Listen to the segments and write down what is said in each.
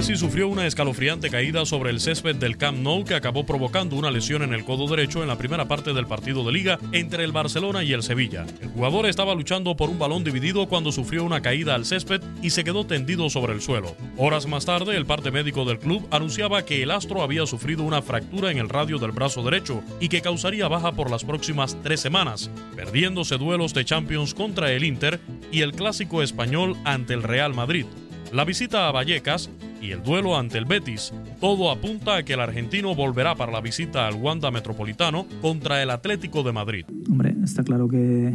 Messi sufrió una escalofriante caída sobre el césped del Camp Nou que acabó provocando una lesión en el codo derecho en la primera parte del partido de liga entre el Barcelona y el Sevilla. El jugador estaba luchando por un balón dividido cuando sufrió una caída al césped y se quedó tendido sobre el suelo. Horas más tarde, el parte médico del club anunciaba que el astro había sufrido una fractura en el radio del brazo derecho y que causaría baja por las próximas tres semanas, perdiéndose duelos de Champions contra el Inter y el clásico español ante el Real Madrid. La visita a Vallecas y el duelo ante el Betis, todo apunta a que el argentino volverá para la visita al Wanda Metropolitano contra el Atlético de Madrid. Hombre, está claro que,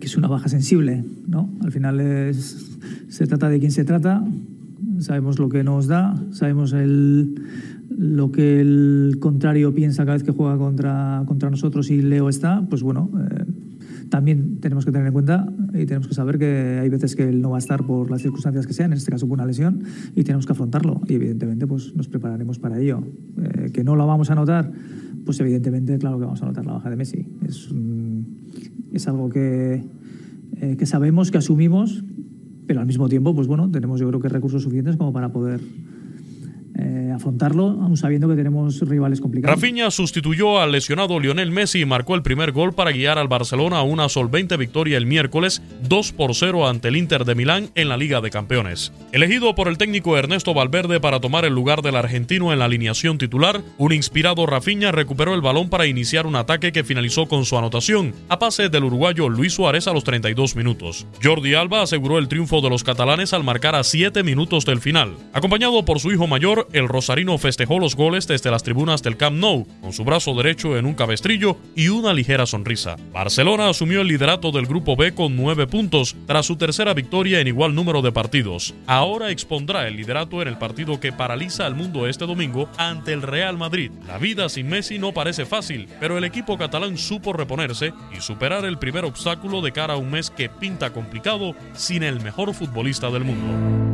es una baja sensible, ¿no? Al final es, se trata de quién se trata, sabemos lo que nos da, sabemos el, lo que el contrario piensa cada vez que juega contra, contra nosotros y Leo está, pues bueno, eh, también tenemos que tener en cuenta y tenemos que saber que hay veces que él no va a estar por las circunstancias que sean, en este caso por una lesión, y tenemos que afrontarlo. Y evidentemente pues nos prepararemos para ello. Eh, que no lo vamos a notar, pues evidentemente claro que vamos a notar la baja de Messi. Es, es algo que, eh, que sabemos, que asumimos, pero al mismo tiempo, pues bueno, tenemos yo creo que recursos suficientes como para poder afrontarlo, aun sabiendo que tenemos rivales complicados. Rafinha sustituyó al lesionado Lionel Messi y marcó el primer gol para guiar al Barcelona a una solvente victoria el miércoles 2 por 0 ante el Inter de Milán en la Liga de Campeones. Elegido por el técnico Ernesto Valverde para tomar el lugar del argentino en la alineación titular, un inspirado Rafinha recuperó el balón para iniciar un ataque que finalizó con su anotación, a pase del uruguayo Luis Suárez a los 32 minutos. Jordi Alba aseguró el triunfo de los catalanes al marcar a 7 minutos del final. Acompañado por su hijo mayor, el rosarino festejó los goles desde las tribunas del Camp Nou, con su brazo derecho en un cabestrillo y una ligera sonrisa. Barcelona asumió el liderato del Grupo B con 9 puntos, tras su tercera victoria en igual número de partidos. Ahora expondrá el liderato en el partido que paraliza al mundo este domingo ante el Real Madrid. La vida sin Messi no parece fácil, pero el equipo catalán supo reponerse y superar el primer obstáculo de cara a un mes que pinta complicado sin el mejor futbolista del mundo.